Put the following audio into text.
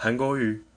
韩国语。